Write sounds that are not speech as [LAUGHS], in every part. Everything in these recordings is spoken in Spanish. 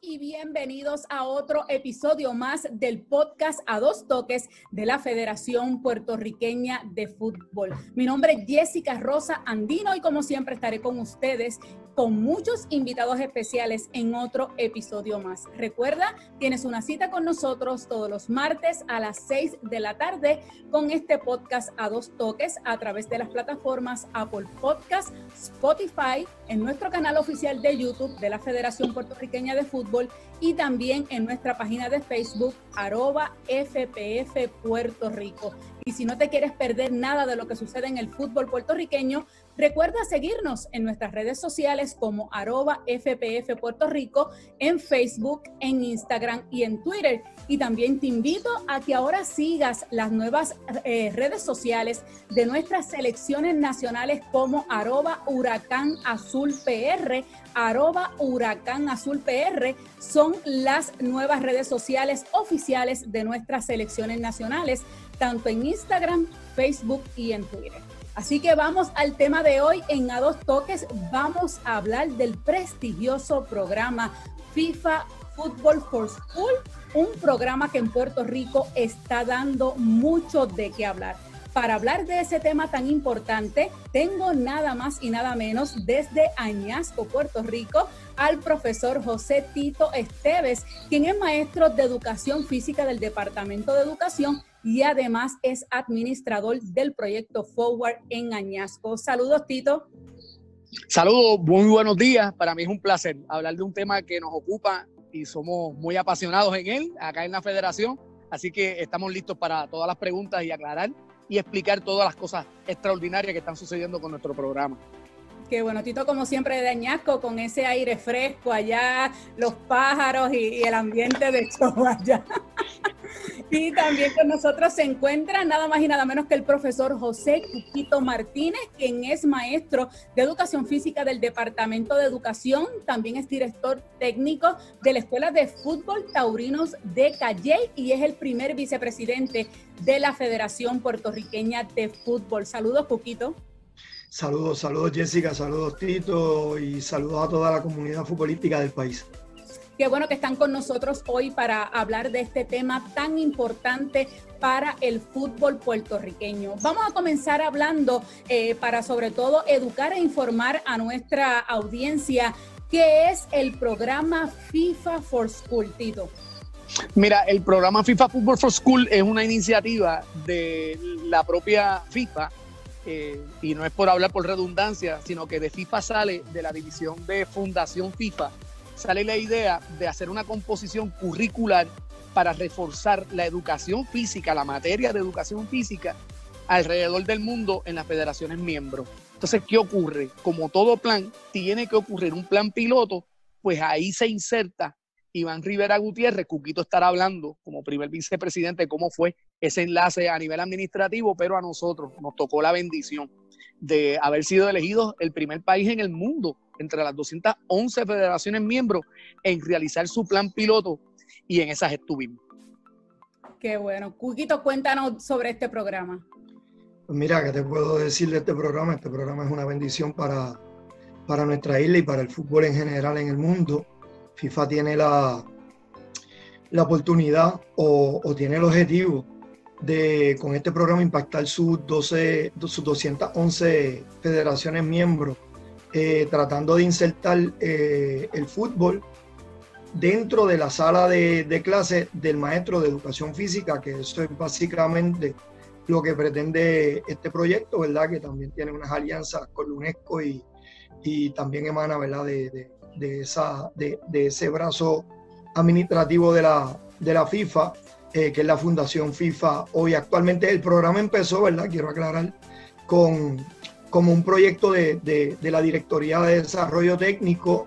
y bienvenidos a otro episodio más del podcast a dos toques de la Federación Puertorriqueña de Fútbol. Mi nombre es Jessica Rosa Andino y como siempre estaré con ustedes con muchos invitados especiales en otro episodio más. Recuerda, tienes una cita con nosotros todos los martes a las 6 de la tarde con este podcast a dos toques a través de las plataformas Apple Podcast, Spotify, en nuestro canal oficial de YouTube de la Federación Puertorriqueña de Fútbol y también en nuestra página de Facebook, arroba FPF Puerto Rico. Y si no te quieres perder nada de lo que sucede en el fútbol puertorriqueño, Recuerda seguirnos en nuestras redes sociales como arroba FPF Puerto Rico, en Facebook, en Instagram y en Twitter. Y también te invito a que ahora sigas las nuevas eh, redes sociales de nuestras selecciones nacionales como arroba Huracán Azul PR, arroba Huracán Azul PR. Son las nuevas redes sociales oficiales de nuestras selecciones nacionales, tanto en Instagram, Facebook y en Twitter. Así que vamos al tema de hoy en A Dos Toques. Vamos a hablar del prestigioso programa FIFA Football for School, un programa que en Puerto Rico está dando mucho de qué hablar. Para hablar de ese tema tan importante, tengo nada más y nada menos desde Añasco, Puerto Rico, al profesor José Tito Esteves, quien es maestro de educación física del Departamento de Educación y además es administrador del proyecto Forward en Añasco. Saludos, Tito. Saludos, muy buenos días. Para mí es un placer hablar de un tema que nos ocupa y somos muy apasionados en él, acá en la federación. Así que estamos listos para todas las preguntas y aclarar y explicar todas las cosas extraordinarias que están sucediendo con nuestro programa. Qué bueno, Tito, como siempre de Añasco, con ese aire fresco allá, los pájaros y, el ambiente de show [LAUGHS] allá. Y también con nosotros se encuentra nada más y nada menos que el profesor José Cuquito Martínez, quien es maestro de educación física del Departamento de Educación, también es director técnico de la Escuela de Fútbol Taurinos de Calle y es el primer vicepresidente de la Federación Puertorriqueña de Fútbol. Saludos, Cuquito. Saludos, saludos Jessica, saludos Tito y saludos a toda la comunidad futbolística del país. Qué bueno que están con nosotros hoy para hablar de este tema tan importante para el fútbol puertorriqueño. Vamos a comenzar hablando eh, para sobre todo educar e informar a nuestra audiencia qué es el programa FIFA for School, Tito. Mira, el programa FIFA Football for School es una iniciativa de la propia FIFA eh, y no es por hablar por redundancia, sino que de FIFA sale de la división de Fundación FIFA sale la idea de hacer una composición curricular para reforzar la educación física, la materia de educación física alrededor del mundo en las federaciones miembros. Entonces, ¿qué ocurre? Como todo plan, tiene que ocurrir un plan piloto, pues ahí se inserta Iván Rivera Gutiérrez, Cuquito estará hablando como primer vicepresidente de cómo fue ese enlace a nivel administrativo, pero a nosotros nos tocó la bendición de haber sido elegidos el primer país en el mundo entre las 211 federaciones miembros en realizar su plan piloto y en esas estuvimos. Qué bueno. Cuquito, cuéntanos sobre este programa. Pues mira, ¿qué te puedo decir de este programa? Este programa es una bendición para, para nuestra isla y para el fútbol en general en el mundo. FIFA tiene la, la oportunidad o, tiene el objetivo de con este programa impactar sus, 12, sus 211 federaciones miembros eh, tratando de insertar eh, el fútbol dentro de la sala de, de clase del maestro de educación física, que eso es básicamente lo que pretende este proyecto, ¿verdad? Que también tiene unas alianzas con UNESCO y, y también emana, ¿verdad? De, esa, de, ese brazo administrativo de la, de la FIFA, eh, que es la Fundación FIFA. Hoy actualmente el programa empezó, ¿verdad? Quiero aclarar, con como un proyecto de, la Directoría de Desarrollo Técnico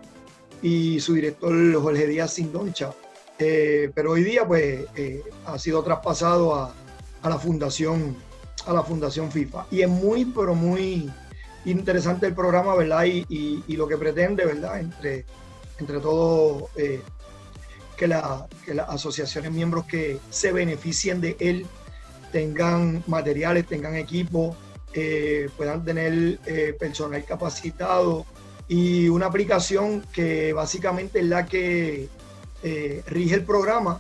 y su director Jorge Díaz Sindoncha. Eh, pero hoy día pues eh, ha sido traspasado a, la fundación a la fundación FIFA y es muy pero muy interesante el programa verdad y, lo que pretende verdad entre entre todo eh, que, la, que las asociaciones miembros que se beneficien de él tengan materiales tengan equipo eh, puedan tener eh, personal capacitado y una aplicación que básicamente es la que rige el programa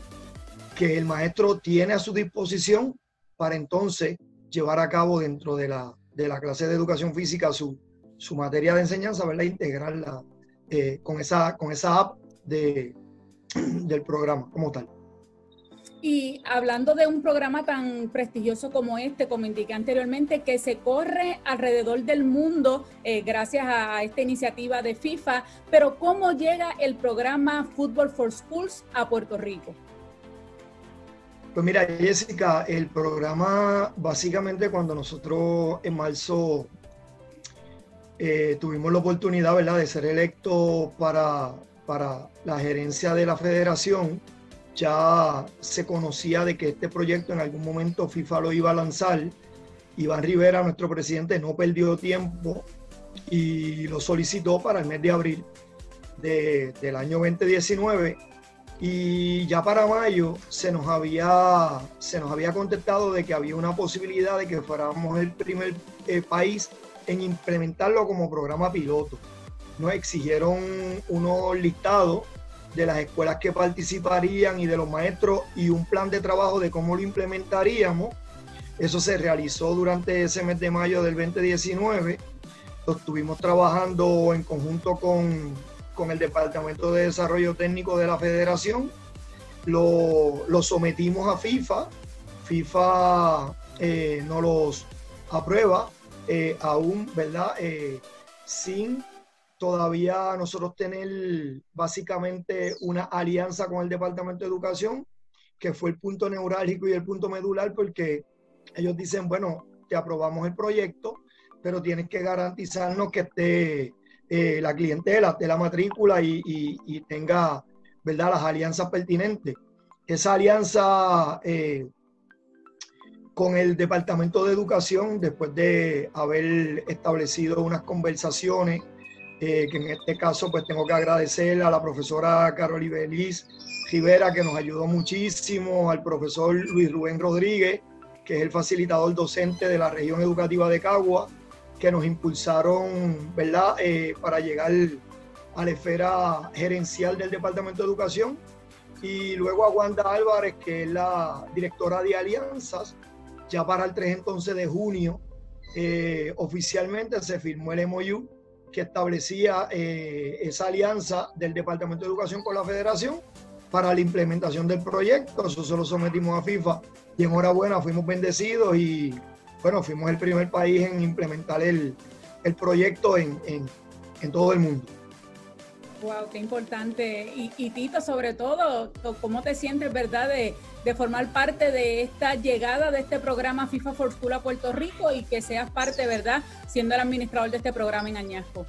que el maestro tiene a su disposición para entonces llevar a cabo dentro de la, de la clase de educación física su, su materia de enseñanza, ¿verdad? integrarla eh, con, esa, con esa app de, [CLEARS THROAT] del programa como tal. Y hablando de un programa tan prestigioso como este, como indiqué anteriormente, que se corre alrededor del mundo eh, gracias a esta iniciativa de FIFA, pero ¿cómo llega el programa Football for Schools a Puerto Rico? Pues mira, Jessica, el programa básicamente cuando nosotros en marzo eh, tuvimos la oportunidad ¿verdad? de ser electo para, para la gerencia de la federación, ya se conocía de que este proyecto en algún momento FIFA lo iba a lanzar. Iván Rivera, nuestro presidente, no perdió tiempo y lo solicitó para el mes de abril del año 2019 y ya para mayo se nos había se nos había contestado de que había una posibilidad de que fuéramos el primer eh, país en implementarlo como programa piloto. Nos exigieron unos listados de las escuelas que participarían y de los maestros y un plan de trabajo de cómo lo implementaríamos. Eso se realizó durante ese mes de mayo del 2019. Lo estuvimos trabajando en conjunto con, con el Departamento de Desarrollo Técnico de la Federación. Lo, sometimos a FIFA. FIFA eh, no los aprueba eh, aún, ¿verdad? Eh, sin todavía nosotros tener básicamente una alianza con el Departamento de Educación, que fue el punto neurálgico y el punto medular, porque ellos dicen, bueno, te aprobamos el proyecto, pero tienes que garantizarnos que esté eh, la clientela, esté la matrícula y, y, tenga, ¿verdad?, las alianzas pertinentes. Esa alianza eh, con el Departamento de Educación, después de haber establecido unas conversaciones eh, que en este caso pues tengo que agradecer a la profesora Carol Ibeliz Rivera que nos ayudó muchísimo, al profesor Luis Rubén Rodríguez, que es el facilitador docente de la región educativa de Cagua, que nos impulsaron, ¿verdad?, eh, para llegar a la esfera gerencial del Departamento de Educación. Y luego a Wanda Álvarez, que es la directora de alianzas. Ya para el 3 entonces de junio, eh, oficialmente se firmó el MOU que establecía eh, esa alianza del Departamento de Educación con la Federación para la implementación del proyecto. Eso se lo sometimos a FIFA y enhorabuena, fuimos bendecidos y bueno, fuimos el primer país en implementar el, el proyecto en, en, en todo el mundo. Wow, qué importante. Y, y, Tito, sobre todo, ¿cómo te sientes, verdad, de, de, formar parte de esta llegada de este programa FIFA for School a Puerto Rico y que seas parte, verdad, siendo el administrador de este programa en Añasco?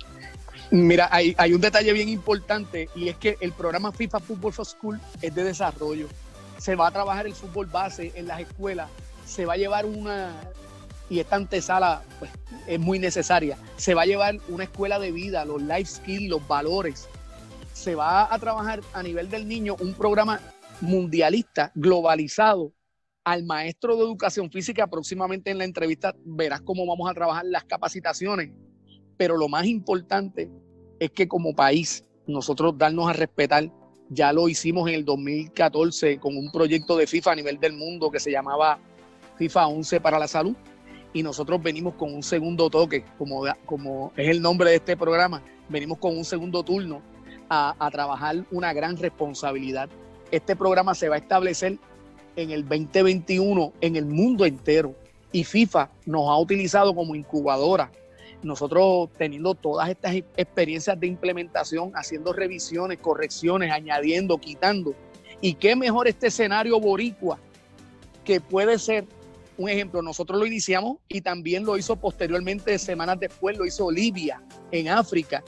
Mira, hay, hay un detalle bien importante y es que el programa FIFA Football for School es de desarrollo. Se va a trabajar el fútbol base en las escuelas, se va a llevar una, y esta antesala pues, es muy necesaria, se va a llevar una escuela de vida, los life skills, los valores, se va a trabajar a nivel del niño un programa mundialista, globalizado, al maestro de educación física. Próximamente en la entrevista verás cómo vamos a trabajar las capacitaciones. Pero lo más importante es que como país, nosotros darnos a respetar, ya lo hicimos en el 2014 con un proyecto de FIFA a nivel del mundo que se llamaba FIFA 11 para la salud. Y nosotros venimos con un segundo toque, como, como es el nombre de este programa, venimos con un segundo turno a, trabajar una gran responsabilidad. Este programa se va a establecer en el 2021 en el mundo entero y FIFA nos ha utilizado como incubadora. Nosotros teniendo todas estas experiencias de implementación, haciendo revisiones, correcciones, añadiendo, quitando. Y qué mejor este escenario boricua que puede ser un ejemplo. Nosotros lo iniciamos y también lo hizo posteriormente, semanas después, lo hizo Libia en África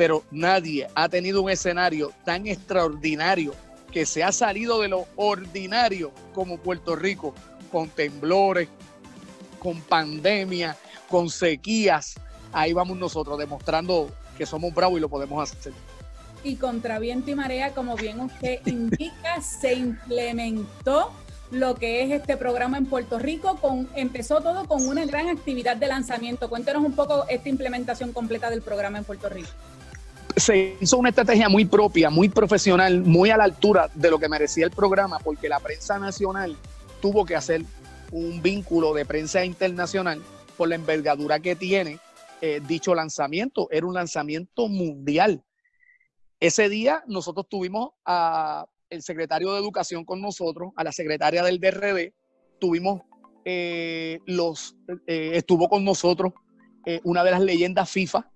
pero nadie ha tenido un escenario tan extraordinario que se ha salido de lo ordinario como Puerto Rico, con temblores, con pandemia, con sequías. Ahí vamos nosotros demostrando que somos bravos y lo podemos hacer. Y contra viento y marea, como bien usted indica, se implementó lo que es este programa en Puerto Rico. Empezó todo con una gran actividad de lanzamiento. Cuéntenos un poco esta implementación completa del programa en Puerto Rico. se hizo una estrategia muy propia, muy profesional, muy a la altura de lo que merecía el programa, porque la prensa nacional tuvo que hacer un vínculo de prensa internacional por la envergadura que tiene eh, dicho lanzamiento. Era un lanzamiento mundial. Ese día nosotros tuvimos a el secretario de Educación con nosotros, a la secretaria del DRD, tuvimos eh, los, eh, estuvo con nosotros una de las leyendas FIFA,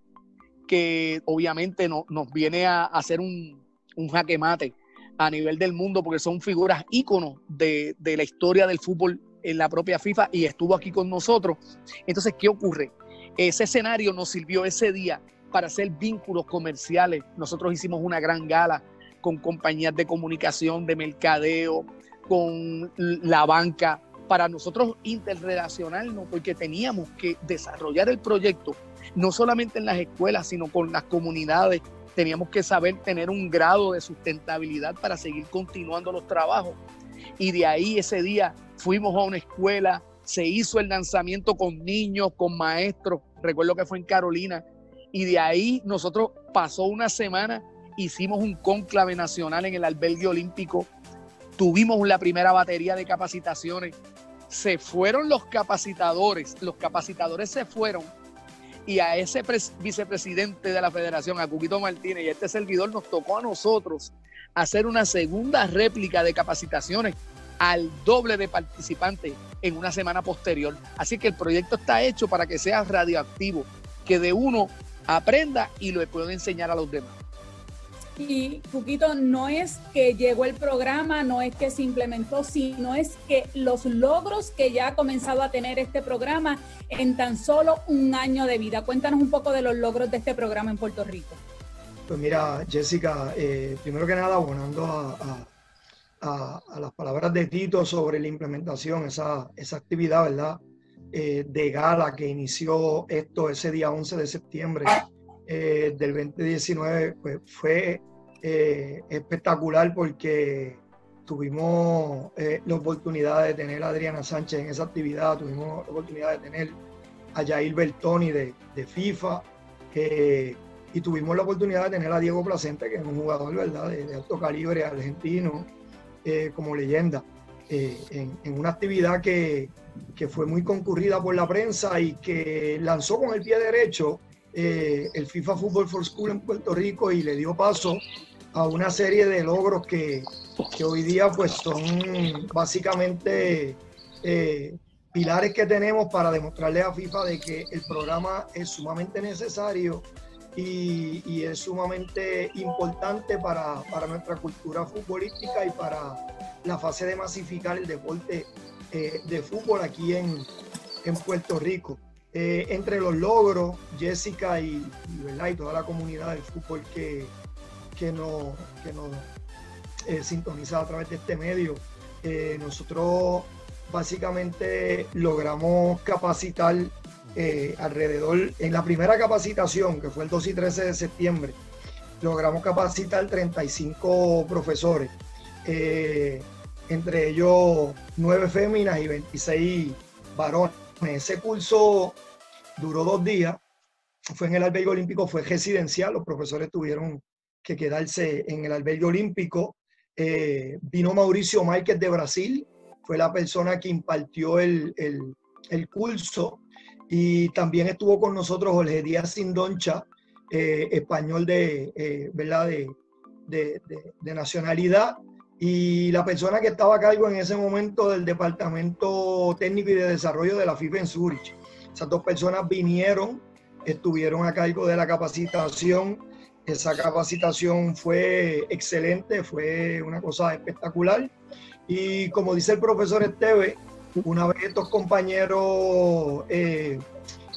que obviamente no, nos viene a, hacer un, un, jaque mate a nivel del mundo, porque son figuras íconos de, de la historia del fútbol en la propia FIFA y estuvo aquí con nosotros. Entonces, ¿qué ocurre? Ese escenario nos sirvió ese día para hacer vínculos comerciales. Nosotros hicimos una gran gala con compañías de comunicación, de mercadeo, con la banca, para nosotros interrelacionarnos, porque teníamos que desarrollar el proyecto no solamente en las escuelas, sino con las comunidades. Teníamos que saber tener un grado de sustentabilidad para seguir continuando los trabajos. Y de ahí ese día fuimos a una escuela, se hizo el lanzamiento con niños, con maestros, recuerdo que fue en Carolina, y de ahí nosotros pasó una semana, hicimos un cónclave nacional en el albergue olímpico, tuvimos la primera batería de capacitaciones, se fueron los capacitadores, los capacitadores se fueron y a ese vicepresidente de la federación, a Cuquito Martínez y a este servidor nos tocó a nosotros hacer una segunda réplica de capacitaciones al doble de participantes en una semana posterior. Así que el proyecto está hecho para que sea radioactivo, que de uno aprenda y lo pueda enseñar a los demás. Y Cuquito, no es que llegó el programa, no es que se implementó, sino es que los logros que ya ha comenzado a tener este programa en tan solo un año de vida. Cuéntanos un poco de los logros de este programa en Puerto Rico. Pues mira, Jessica, eh, primero que nada, abonando a, las palabras de Tito sobre la implementación, esa, esa actividad, ¿verdad? Eh, de gala que inició esto ese día 11 de septiembre eh, del 2019 pues, fue eh, espectacular porque tuvimos eh, la oportunidad de tener a Adriana Sánchez en esa actividad, tuvimos la oportunidad de tener a Jair Bertoni de, de FIFA y tuvimos la oportunidad de tener a Diego Placente, que es un jugador ¿verdad? De, alto calibre argentino como leyenda. En, en, una actividad que, que, fue muy concurrida por la prensa y que lanzó con el pie derecho eh, el FIFA Football for School en Puerto Rico y le dio paso a una serie de logros que, hoy día pues son básicamente eh, pilares que tenemos para demostrarle a FIFA de que el programa es sumamente necesario y, es sumamente importante para, nuestra cultura futbolística y para la fase de masificar el deporte eh, de fútbol aquí en Puerto Rico. Eh, entre los logros, Jessica y, toda la comunidad del fútbol que, que nos, eh, sintoniza a través de este medio, eh, nosotros básicamente logramos capacitar alrededor, en la primera capacitación, que fue el 2 y 13 de septiembre, logramos capacitar 35 profesores, entre ellos 9 féminas y 26 varones ese curso duró dos días, fue en el albergue olímpico, fue residencial, los profesores tuvieron que quedarse en el albergue olímpico. Eh, vino Mauricio Márquez de Brasil, fue la persona que impartió el, curso y también estuvo con nosotros Jorge Díaz Sindoncha, eh, español de, eh, ¿verdad? de, de, nacionalidad, y la persona que estaba a cargo en ese momento del Departamento Técnico y de Desarrollo de la FIFA en Zurich. Esas dos personas vinieron, estuvieron a cargo de la capacitación. Esa capacitación fue excelente, fue una cosa espectacular. Y como dice el profesor Esteve, una vez estos compañeros eh,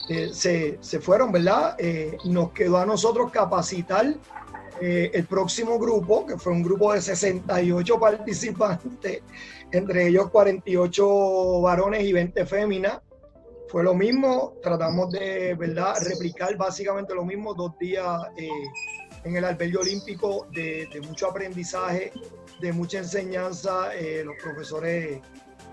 eh, se, se, fueron, ¿verdad? Eh, nos quedó a nosotros capacitar eh, el próximo grupo, que fue un grupo de 68 participantes, entre ellos 48 varones y 20 féminas, fue lo mismo, tratamos de ¿verdad? replicar básicamente lo mismo, dos días eh, en el albergue olímpico de, mucho aprendizaje, de mucha enseñanza, eh, los profesores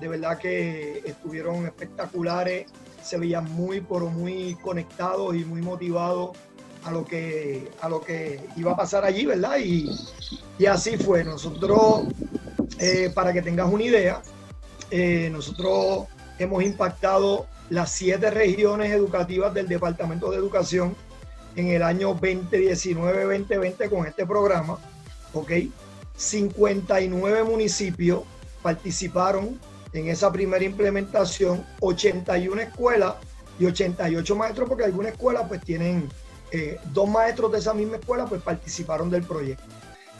de verdad que estuvieron espectaculares, se veían muy, pero muy conectados y muy motivados a lo que, a lo que iba a pasar allí, ¿verdad? Y, y así fue. Nosotros, eh, para que tengas una idea, eh, nosotros hemos impactado las siete regiones educativas del Departamento de Educación en el año 2019-2020 con este programa, ¿ok? 59 municipios participaron en esa primera implementación, 81 escuelas y 88 maestros, porque algunas escuelas pues tienen eh, dos maestros de esa misma escuela pues participaron del proyecto.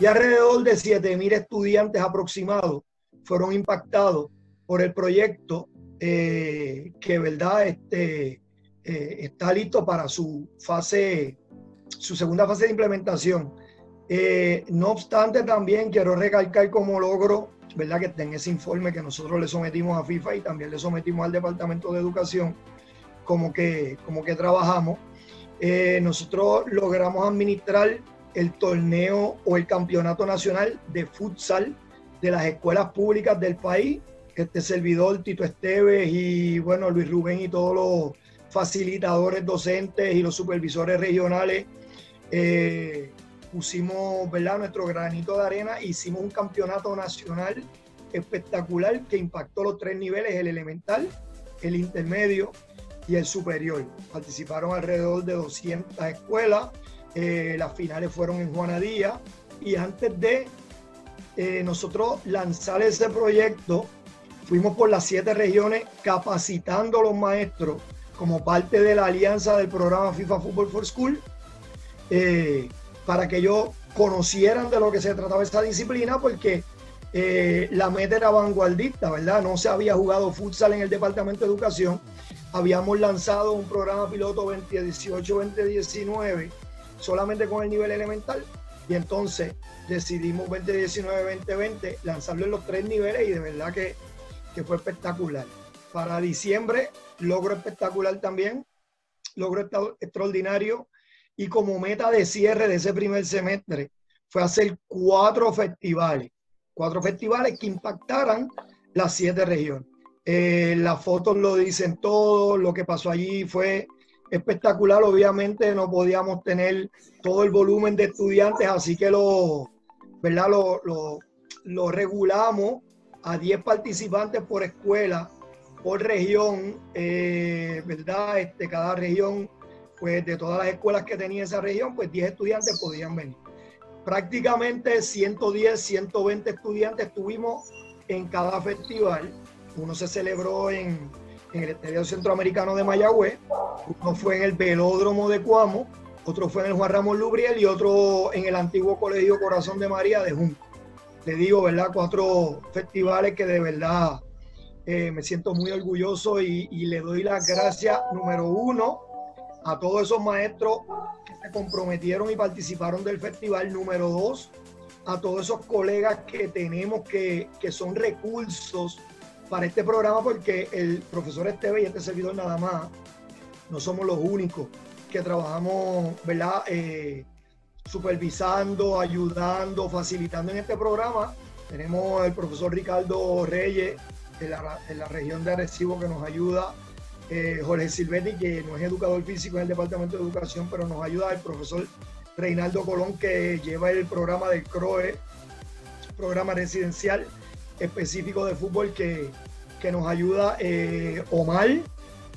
Y alrededor de 7.000 estudiantes aproximados fueron impactados por el proyecto eh, que, verdad, este, eh, está listo para su fase, su segunda fase de implementación. no obstante, también quiero recalcar como logro, ¿verdad? Que en ese informe que nosotros le sometimos a FIFA y también le sometimos al Departamento de Educación, como que, como que trabajamos. Eh, nosotros logramos administrar el torneo o el campeonato nacional de futsal de las escuelas públicas del país. Este servidor, Tito Esteves y bueno, Luis Rubén y todos los facilitadores docentes y los supervisores regionales eh, pusimos ¿verdad? nuestro granito de arena, hicimos un campeonato nacional espectacular que impactó los tres niveles, el elemental, el intermedio y el superior. Participaron alrededor de 200 escuelas, eh, las finales fueron en Juanadía y antes de eh, nosotros lanzar ese proyecto, fuimos por las siete regiones capacitando a los maestros como parte de la alianza del programa FIFA Football for School eh, para que ellos conocieran de lo que se trataba esta disciplina porque la meta era vanguardista, ¿verdad? No se había jugado futsal en el Departamento de Educación habíamos lanzado un programa piloto 2018-2019 solamente con el nivel elemental y entonces decidimos 2019-2020 lanzarlo en los tres niveles y de verdad que, fue espectacular. Para diciembre, logro espectacular también, logro extraordinario y como meta de cierre de ese primer semestre fue hacer cuatro festivales, cuatro festivales que impactaran las siete regiones. Eh, las fotos lo dicen todo, lo que pasó allí fue espectacular. Obviamente no podíamos tener todo el volumen de estudiantes, así que lo, ¿verdad? Lo, regulamos a 10 participantes por escuela, por región, eh, ¿verdad? Este, cada región, pues de todas las escuelas que tenía esa región, pues 10 estudiantes podían venir. Prácticamente 110, 120 estudiantes tuvimos en cada festival uno se celebró en, el Estadio Centroamericano de Mayagüez, uno fue en el Velódromo de Cuamo, otro fue en el Juan Ramón Lubriel y otro en el antiguo Colegio Corazón de María de Junco. Le digo, ¿verdad? Cuatro festivales que de verdad eh, me siento muy orgulloso y, y, le doy las gracias, número uno, a todos esos maestros que se comprometieron y participaron del festival. Número dos, a todos esos colegas que tenemos que, que son recursos para este programa porque el profesor Esteve y este servidor nada más no somos los únicos que trabajamos, ¿verdad? Eh, supervisando, ayudando, facilitando en este programa. Tenemos el profesor Ricardo Reyes de la, la región de Arecibo que nos ayuda, eh, Jorge Silvetti, que no es educador físico en el Departamento de Educación, pero nos ayuda el profesor Reinaldo Colón, que lleva el programa del CROE, programa residencial específico de fútbol que, nos ayuda eh, Omar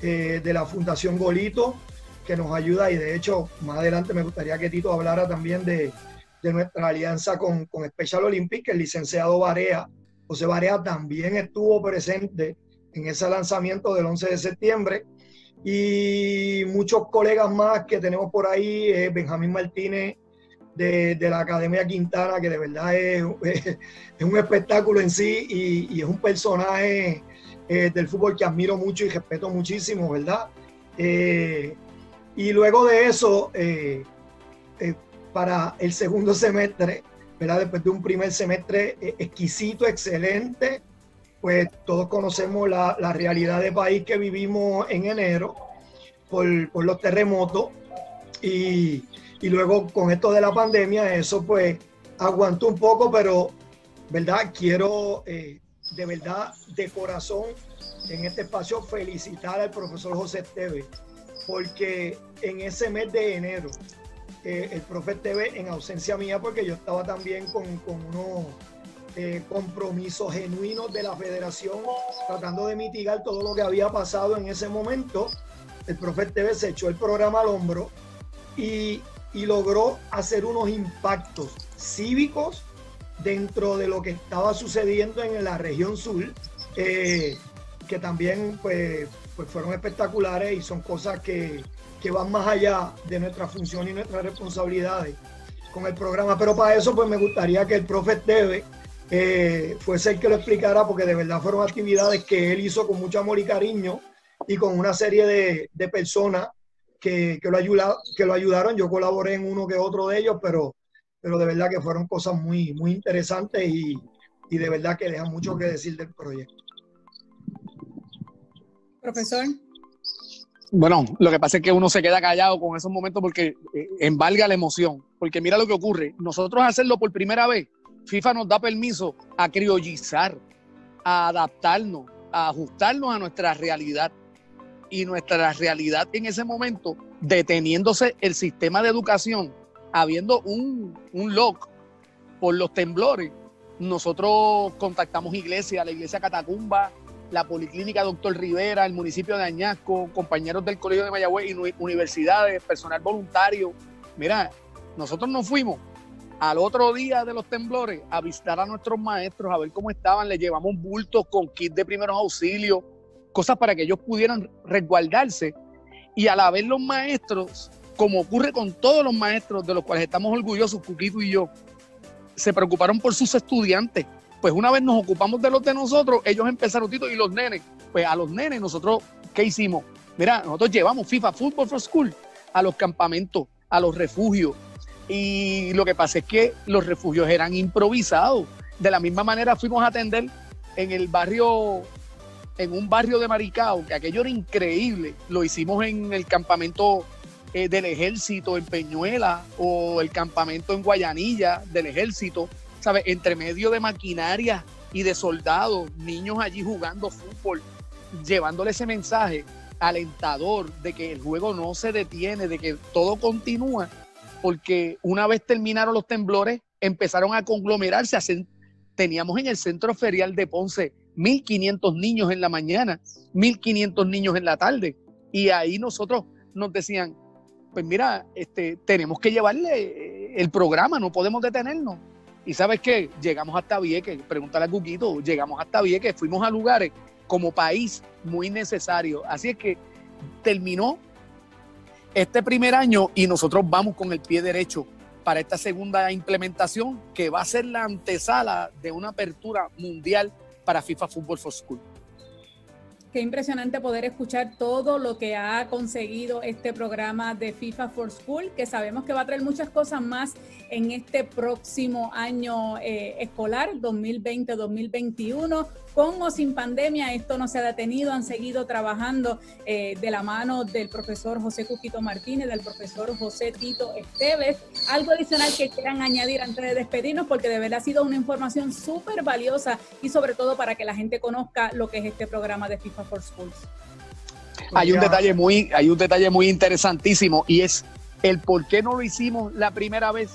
eh, de la Fundación Golito, que nos ayuda y de hecho más adelante me gustaría que Tito hablara también de, nuestra alianza con, con Special Olympic, el licenciado Barea. José Barea también estuvo presente en ese lanzamiento del 11 de septiembre y muchos colegas más que tenemos por ahí, eh, Benjamín Martínez de, la Academia Quintana, que de verdad es, un espectáculo en sí y, es un personaje eh, del fútbol que admiro mucho y respeto muchísimo, ¿verdad? Eh, y luego de eso, eh, para el segundo semestre, ¿verdad? Después de un primer semestre exquisito, excelente, pues todos conocemos la, la, realidad de país que vivimos en enero por, por los terremotos y luego con esto de la pandemia, eso pues aguantó un poco, pero, ¿verdad? Quiero eh, de verdad, de corazón, en este espacio felicitar al profesor José Esteves, porque en ese mes de enero eh, el profe TV en ausencia mía porque yo estaba también con, unos eh, compromisos genuinos de la federación tratando de mitigar todo lo que había pasado en ese momento. El profe TV se echó el programa al hombro y, logró hacer unos impactos cívicos dentro de lo que estaba sucediendo en la región sur, eh, que también pues, pues fueron espectaculares y son cosas que, que van más allá de nuestra función y nuestras responsabilidades con el programa. Pero para eso, pues me gustaría que el profe Debe eh, fuese el que lo explicara, porque de verdad fueron actividades que él hizo con mucho amor y cariño y con una serie de personas que, que, lo que lo ayudaron. Yo colaboré en uno que otro de ellos, pero, pero de verdad que fueron cosas muy, muy interesantes y, y de verdad que dejan mucho que decir del proyecto. Profesor. Bueno, lo que pasa es que uno se queda callado con esos momentos porque eh, embarga la emoción. Porque mira lo que ocurre. Nosotros hacerlo por primera vez, FIFA nos da permiso a criollizar, a adaptarnos, a ajustarnos a nuestra realidad. Y nuestra realidad en ese momento, deteniéndose el sistema de educación, habiendo un, un lock por los temblores, nosotros contactamos iglesia, la iglesia Catacumba, la Policlínica Doctor Rivera, el municipio de Añasco, compañeros del Colegio de Mayagüez universidades, personal voluntario. Mira, nosotros nos fuimos al otro día de los temblores a visitar a nuestros maestros, a ver cómo estaban, les llevamos bultos con kit de primeros auxilios, cosas para que ellos pudieran resguardarse. Y a la vez los maestros, como ocurre con todos los maestros de los cuales estamos orgullosos, Cuquito y yo, se preocuparon por sus estudiantes pues una vez nos ocupamos de los de nosotros, ellos empezaron, Tito, y los nenes, pues a los nenes nosotros, ¿qué hicimos? Mira, nosotros llevamos FIFA Football for School a los campamentos, a los refugios. Y lo que pasa es que los refugios eran improvisados. De la misma manera fuimos a atender en el barrio, en un barrio de Maricao, que aquello era increíble. Lo hicimos en el campamento eh, del ejército en Peñuela o el campamento en Guayanilla del ejército entre medio de maquinaria y de soldados, niños allí jugando fútbol, llevándole ese mensaje alentador de que el juego no se detiene, de que todo continúa, porque una vez terminaron los temblores, empezaron a conglomerarse. teníamos en el centro ferial de Ponce 1.500 niños en la mañana, 1.500 niños en la tarde, y ahí nosotros nos decían, pues mira, este, tenemos que llevarle el programa, no podemos detenernos. Y sabes qué, llegamos hasta Vieques, pregúntale a Cuquito, llegamos hasta Vieques, fuimos a lugares como país muy necesarios. Así es que terminó este primer año y nosotros vamos con el pie derecho para esta segunda implementación que va a ser la antesala de una apertura mundial para FIFA Football for School. Qué impresionante poder escuchar todo lo que ha conseguido este programa de FIFA for School, que sabemos que va a traer muchas cosas más en este próximo año eh, escolar 2020-2021 con o sin pandemia, esto no se ha detenido, han seguido trabajando eh, de la mano del profesor José Cuquito Martínez, del profesor José Tito Esteves. Algo adicional que quieran añadir antes de despedirnos, porque de verdad ha sido una información súper valiosa y sobre todo para que la gente conozca lo que es este programa de FIFA for Schools. Hay un detalle muy, hay un detalle muy interesantísimo y es el por qué no lo hicimos la primera vez.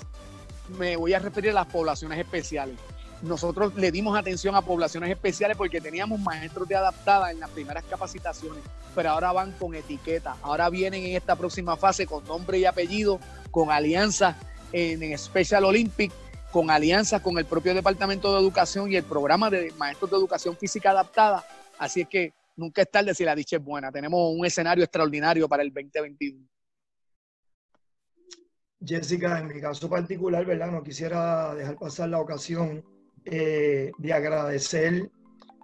Me voy a referir a las poblaciones especiales nosotros le dimos atención a poblaciones especiales porque teníamos maestros de adaptada en las primeras capacitaciones, pero ahora van con etiqueta, ahora vienen en esta próxima fase con nombre y apellido, con alianzas en Special Olympic, con alianzas con el propio Departamento de Educación y el programa de maestros de educación física adaptada. Así es que nunca es tarde si la dicha es buena. Tenemos un escenario extraordinario para el 2021. Jessica, en mi caso particular, ¿verdad? No quisiera dejar pasar la ocasión eh, de agradecer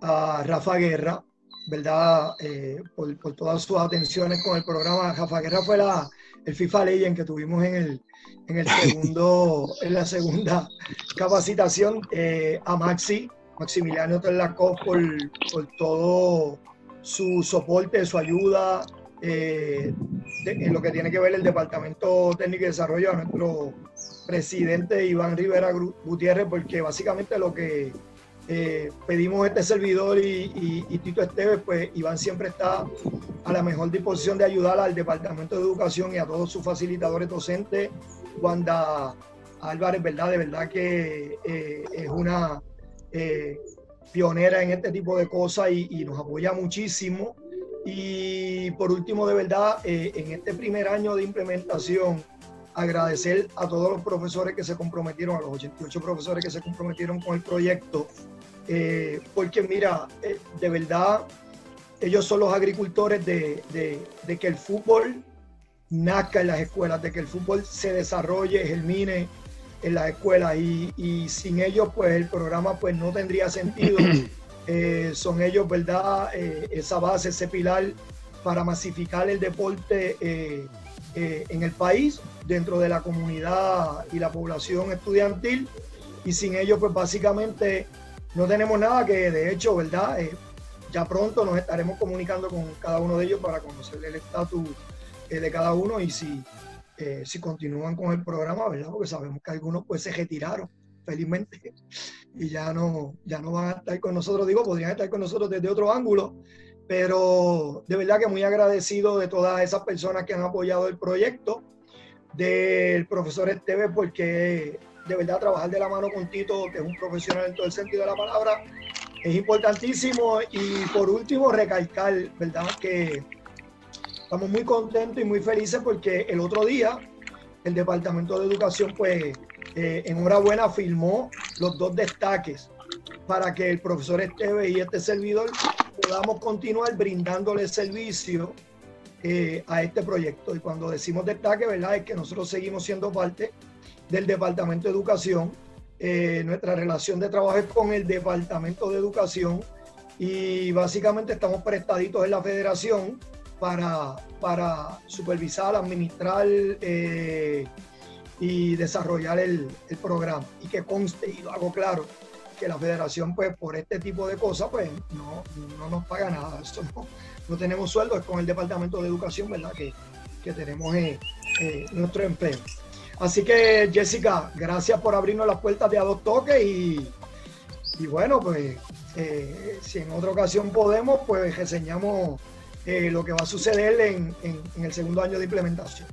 a Rafa Guerra, ¿verdad? Eh, por, todas sus atenciones con el programa. Rafa Guerra fue la, el FIFA Legend que tuvimos en el, en el segundo, [LAUGHS] en la segunda capacitación. Eh, a Maxi, Maximiliano Terlacó, por, por todo su soporte, su ayuda, en lo que tiene que ver el Departamento Técnico y Desarrollo a nuestro presidente Iván Rivera Gutiérrez, porque básicamente lo que eh, pedimos este servidor y, Tito Esteves, pues Iván siempre está a la mejor disposición de ayudar al Departamento de Educación y a todos sus facilitadores docentes Wanda Álvarez, ¿verdad? De verdad que eh, es una eh, pionera en este tipo de cosas y, nos apoya muchísimo. Y por último, de verdad, eh, en este primer año de implementación, agradecer a todos los profesores que se comprometieron, a los 88 profesores que se comprometieron con el proyecto, porque mira, de verdad, ellos son los agricultores de, de que el fútbol nazca en las escuelas, de que el fútbol se desarrolle, germine en las escuelas y, sin ellos pues el programa pues no tendría sentido. [CLEARS THROAT] Eh, son ellos, ¿verdad? Eh, esa base, ese pilar para masificar el deporte eh, en el país, dentro de la comunidad y la población estudiantil. Y sin ellos pues básicamente no tenemos nada que de hecho, ¿verdad? ya pronto nos estaremos comunicando con cada uno de ellos para conocer el estatus de cada uno y si eh, si continúan con el programa, ¿verdad? Porque sabemos que algunos pues se retiraron, felizmente, y ya no, ya no van a estar con nosotros, digo, podrían estar con nosotros desde otro ángulo, pero de verdad que muy agradecido de todas esas personas que han apoyado el proyecto, del profesor Esteve, porque de verdad trabajar de la mano con Tito, que es un profesional en todo el sentido de la palabra, es importantísimo. Y por último, recalcar, ¿verdad? Que Estamos muy contentos y muy felices porque el otro día el Departamento de Educación, pues, eh, enhorabuena, firmó los dos destaques para que el profesor Esteve y este servidor podamos continuar brindándole servicio eh, a este proyecto. Y cuando decimos destaque, ¿verdad? Es que nosotros seguimos siendo parte del Departamento de Educación. Eh, nuestra relación de trabajo es con el Departamento de Educación y básicamente estamos prestaditos en la federación para, para supervisar, administrar eh, y desarrollar el, programa. Y que conste, y lo hago claro, que la federación, pues, por este tipo de cosas, pues, no, nos paga nada. Eso no, tenemos sueldo, es con el Departamento de Educación, ¿verdad? Que, tenemos eh, eh, nuestro empleo. Así que, Jessica, gracias por abrirnos las puertas de a dos toques y, y bueno, pues, si en otra ocasión podemos, pues reseñamos eh, lo que va a suceder en, en el segundo año de implementación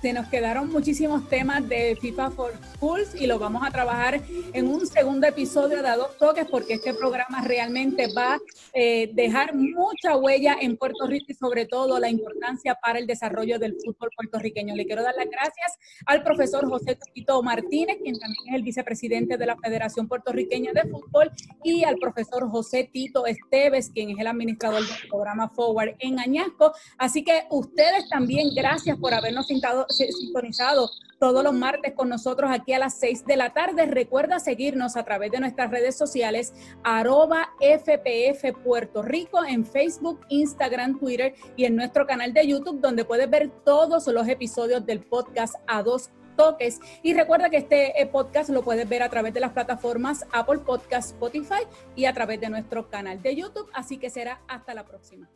se nos quedaron muchísimos temas de FIFA for Schools y lo vamos a trabajar en un segundo episodio de dos toques porque este programa realmente va a eh, dejar mucha huella en Puerto Rico y sobre todo la importancia para el desarrollo del fútbol puertorriqueño. Le quiero dar las gracias al profesor José Tito Martínez, quien también es el vicepresidente de la Federación Puertorriqueña de Fútbol, y al profesor José Tito Esteves, quien es el administrador del programa Forward en Añasco. Así que ustedes también, gracias por habernos sentado sintonizado todos los martes con nosotros aquí a las 6 de la tarde. Recuerda seguirnos a través de nuestras redes sociales, arroba FPF Puerto Rico en Facebook, Instagram, Twitter y en nuestro canal de YouTube, donde puedes ver todos los episodios del podcast a dos toques. Y recuerda que este eh, podcast lo puedes ver a través de las plataformas Apple Podcast, Spotify y a través de nuestro canal de YouTube. Así que será hasta la próxima.